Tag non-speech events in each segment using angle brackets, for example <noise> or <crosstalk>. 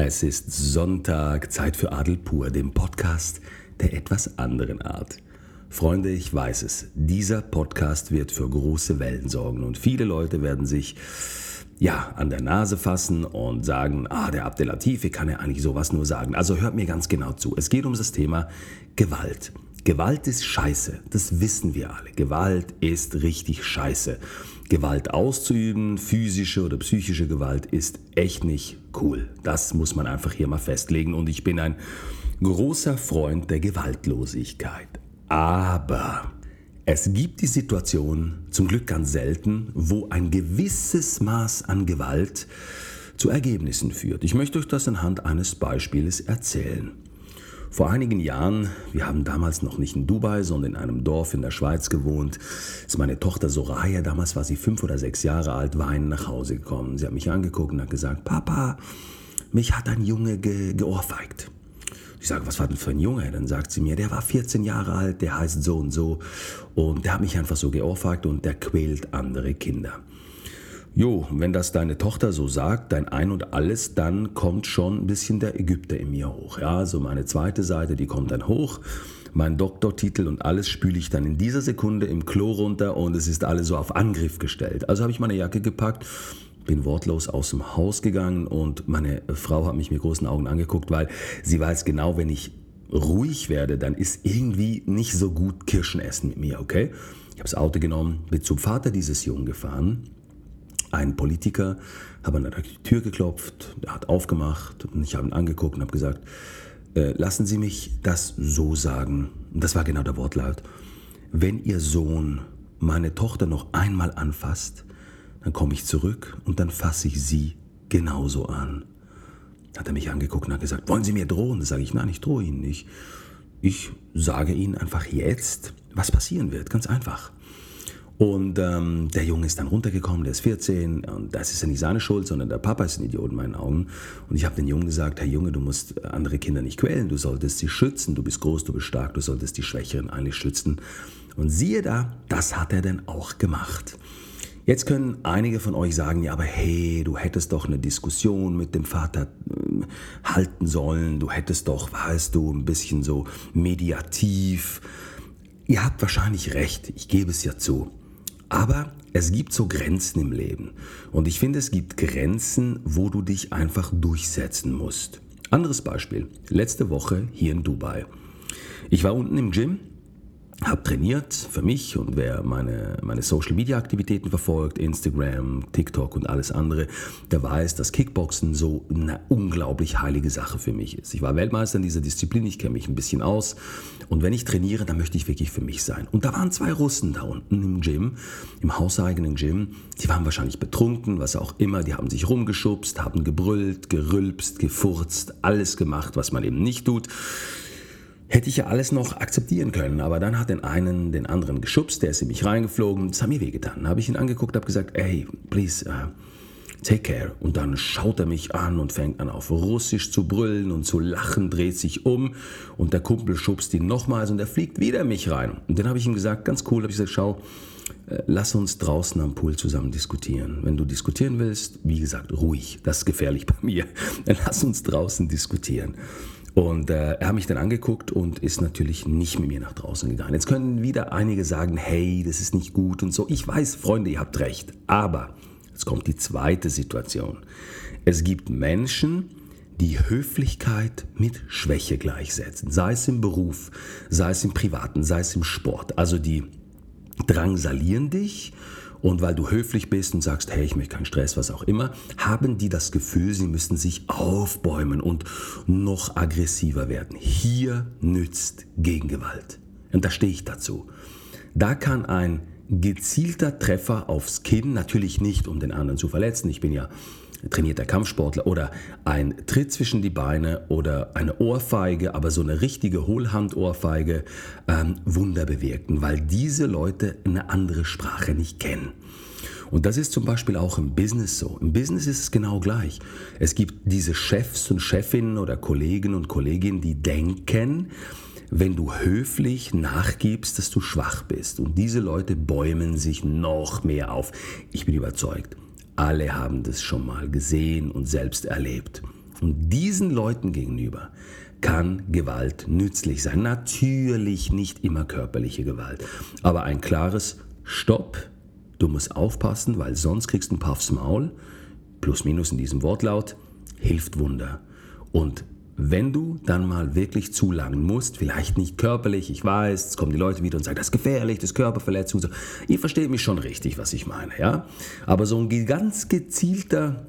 Es ist Sonntag, Zeit für Adel pur, dem Podcast der etwas anderen Art. Freunde, ich weiß es, dieser Podcast wird für große Wellen sorgen und viele Leute werden sich ja, an der Nase fassen und sagen, ah, der Abdelatif, wie kann er eigentlich sowas nur sagen? Also hört mir ganz genau zu. Es geht um das Thema Gewalt. Gewalt ist scheiße, das wissen wir alle. Gewalt ist richtig scheiße. Gewalt auszuüben, physische oder psychische Gewalt, ist echt nicht cool. Das muss man einfach hier mal festlegen. Und ich bin ein großer Freund der Gewaltlosigkeit. Aber es gibt die Situation, zum Glück ganz selten, wo ein gewisses Maß an Gewalt zu Ergebnissen führt. Ich möchte euch das anhand eines Beispieles erzählen. Vor einigen Jahren, wir haben damals noch nicht in Dubai, sondern in einem Dorf in der Schweiz gewohnt, ist meine Tochter Soraya, damals war sie fünf oder sechs Jahre alt, weinend nach Hause gekommen. Sie hat mich angeguckt und hat gesagt, Papa, mich hat ein Junge ge geohrfeigt. Ich sage, was war denn für ein Junge? Dann sagt sie mir, der war 14 Jahre alt, der heißt so und so und der hat mich einfach so geohrfeigt und der quält andere Kinder. Jo, wenn das deine Tochter so sagt, dein Ein und Alles, dann kommt schon ein bisschen der Ägypter in mir hoch. Ja, so meine zweite Seite, die kommt dann hoch. Mein Doktortitel und alles spüle ich dann in dieser Sekunde im Klo runter und es ist alles so auf Angriff gestellt. Also habe ich meine Jacke gepackt, bin wortlos aus dem Haus gegangen und meine Frau hat mich mit großen Augen angeguckt, weil sie weiß genau, wenn ich ruhig werde, dann ist irgendwie nicht so gut Kirschen essen mit mir, okay? Ich habe das Auto genommen, bin zum Vater dieses Jungen gefahren ein Politiker, habe an der Tür geklopft, er hat aufgemacht und ich habe ihn angeguckt und habe gesagt, äh, lassen Sie mich das so sagen. Das war genau der Wortlaut. Wenn Ihr Sohn meine Tochter noch einmal anfasst, dann komme ich zurück und dann fasse ich Sie genauso an. Hat er mich angeguckt und hat gesagt, wollen Sie mir drohen? Da sage ich, nein, ich drohe Ihnen nicht. Ich sage Ihnen einfach jetzt, was passieren wird. Ganz einfach. Und ähm, der Junge ist dann runtergekommen, der ist 14 und das ist ja nicht seine Schuld, sondern der Papa ist ein Idiot in meinen Augen. Und ich habe den Jungen gesagt, Herr Junge, du musst andere Kinder nicht quälen, du solltest sie schützen, du bist groß, du bist stark, du solltest die Schwächeren eigentlich schützen. Und siehe da, das hat er dann auch gemacht. Jetzt können einige von euch sagen, ja, aber hey, du hättest doch eine Diskussion mit dem Vater äh, halten sollen, du hättest doch, weißt du, ein bisschen so mediativ. Ihr habt wahrscheinlich recht, ich gebe es ja zu. Aber es gibt so Grenzen im Leben. Und ich finde, es gibt Grenzen, wo du dich einfach durchsetzen musst. Anderes Beispiel. Letzte Woche hier in Dubai. Ich war unten im Gym habe trainiert für mich und wer meine, meine Social Media Aktivitäten verfolgt, Instagram, TikTok und alles andere, der weiß, dass Kickboxen so eine unglaublich heilige Sache für mich ist. Ich war Weltmeister in dieser Disziplin, ich kenne mich ein bisschen aus und wenn ich trainiere, dann möchte ich wirklich für mich sein. Und da waren zwei Russen da unten im Gym, im hauseigenen Gym, die waren wahrscheinlich betrunken, was auch immer, die haben sich rumgeschubst, haben gebrüllt, gerülpst, gefurzt, alles gemacht, was man eben nicht tut hätte ich ja alles noch akzeptieren können. Aber dann hat den einen den anderen geschubst, der ist in mich reingeflogen. Das hat mir wehgetan. Dann habe ich ihn angeguckt, habe gesagt, hey, please, uh, take care. Und dann schaut er mich an und fängt an auf Russisch zu brüllen und zu lachen, dreht sich um und der Kumpel schubst ihn nochmals und er fliegt wieder in mich rein. Und dann habe ich ihm gesagt, ganz cool, habe ich gesagt, schau, äh, lass uns draußen am Pool zusammen diskutieren. Wenn du diskutieren willst, wie gesagt, ruhig, das ist gefährlich <laughs> bei mir, dann lass uns draußen diskutieren. Und äh, er hat mich dann angeguckt und ist natürlich nicht mit mir nach draußen gegangen. Jetzt können wieder einige sagen, hey, das ist nicht gut und so. Ich weiß, Freunde, ihr habt recht. Aber jetzt kommt die zweite Situation. Es gibt Menschen, die Höflichkeit mit Schwäche gleichsetzen. Sei es im Beruf, sei es im Privaten, sei es im Sport. Also die drangsalieren dich und weil du höflich bist und sagst, hey, ich möchte keinen Stress, was auch immer, haben die das Gefühl, sie müssen sich aufbäumen und noch aggressiver werden. Hier nützt Gegengewalt. Und da stehe ich dazu. Da kann ein gezielter Treffer aufs Kinn, natürlich nicht, um den anderen zu verletzen. Ich bin ja trainierter Kampfsportler oder ein Tritt zwischen die Beine oder eine Ohrfeige, aber so eine richtige Hohlhandohrfeige ähm, Wunder bewirken, weil diese Leute eine andere Sprache nicht kennen. Und das ist zum Beispiel auch im Business so. Im Business ist es genau gleich. Es gibt diese Chefs und Chefinnen oder Kollegen und Kolleginnen, die denken, wenn du höflich nachgibst, dass du schwach bist. Und diese Leute bäumen sich noch mehr auf. Ich bin überzeugt alle haben das schon mal gesehen und selbst erlebt. Und diesen Leuten gegenüber kann Gewalt nützlich sein. Natürlich nicht immer körperliche Gewalt, aber ein klares Stopp, du musst aufpassen, weil sonst kriegst du ein paar aufs Maul, plus minus in diesem Wortlaut, hilft Wunder. Und wenn du dann mal wirklich zulangen musst, vielleicht nicht körperlich, ich weiß, es kommen die Leute wieder und sagen, das ist gefährlich, das ist Körperverletzung. So. Ihr versteht mich schon richtig, was ich meine, ja? Aber so ein ganz gezielter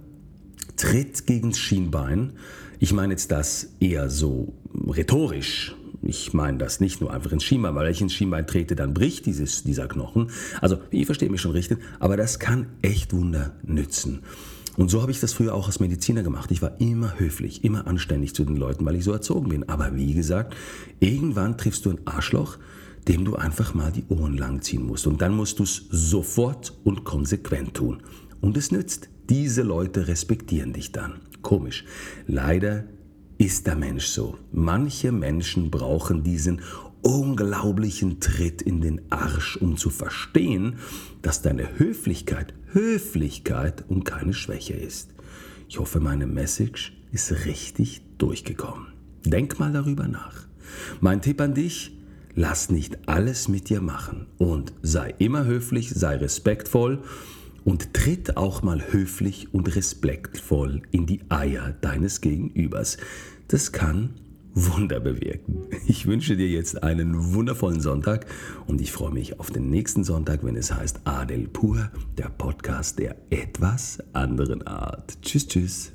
Tritt gegen das Schienbein, ich meine jetzt das eher so rhetorisch, ich meine das nicht nur einfach ins Schienbein, weil wenn ich ins Schienbein trete, dann bricht dieses, dieser Knochen. Also, ihr versteht mich schon richtig, aber das kann echt Wunder nützen. Und so habe ich das früher auch als Mediziner gemacht. Ich war immer höflich, immer anständig zu den Leuten, weil ich so erzogen bin. Aber wie gesagt, irgendwann triffst du ein Arschloch, dem du einfach mal die Ohren langziehen musst. Und dann musst du es sofort und konsequent tun. Und es nützt. Diese Leute respektieren dich dann. Komisch. Leider ist der Mensch so. Manche Menschen brauchen diesen unglaublichen Tritt in den Arsch, um zu verstehen, dass deine Höflichkeit Höflichkeit und keine Schwäche ist. Ich hoffe, meine Message ist richtig durchgekommen. Denk mal darüber nach. Mein Tipp an dich, lass nicht alles mit dir machen und sei immer höflich, sei respektvoll und tritt auch mal höflich und respektvoll in die Eier deines Gegenübers. Das kann Wunder bewirken. Ich wünsche dir jetzt einen wundervollen Sonntag und ich freue mich auf den nächsten Sonntag, wenn es heißt Adel Pur, der Podcast der etwas anderen Art. Tschüss, tschüss.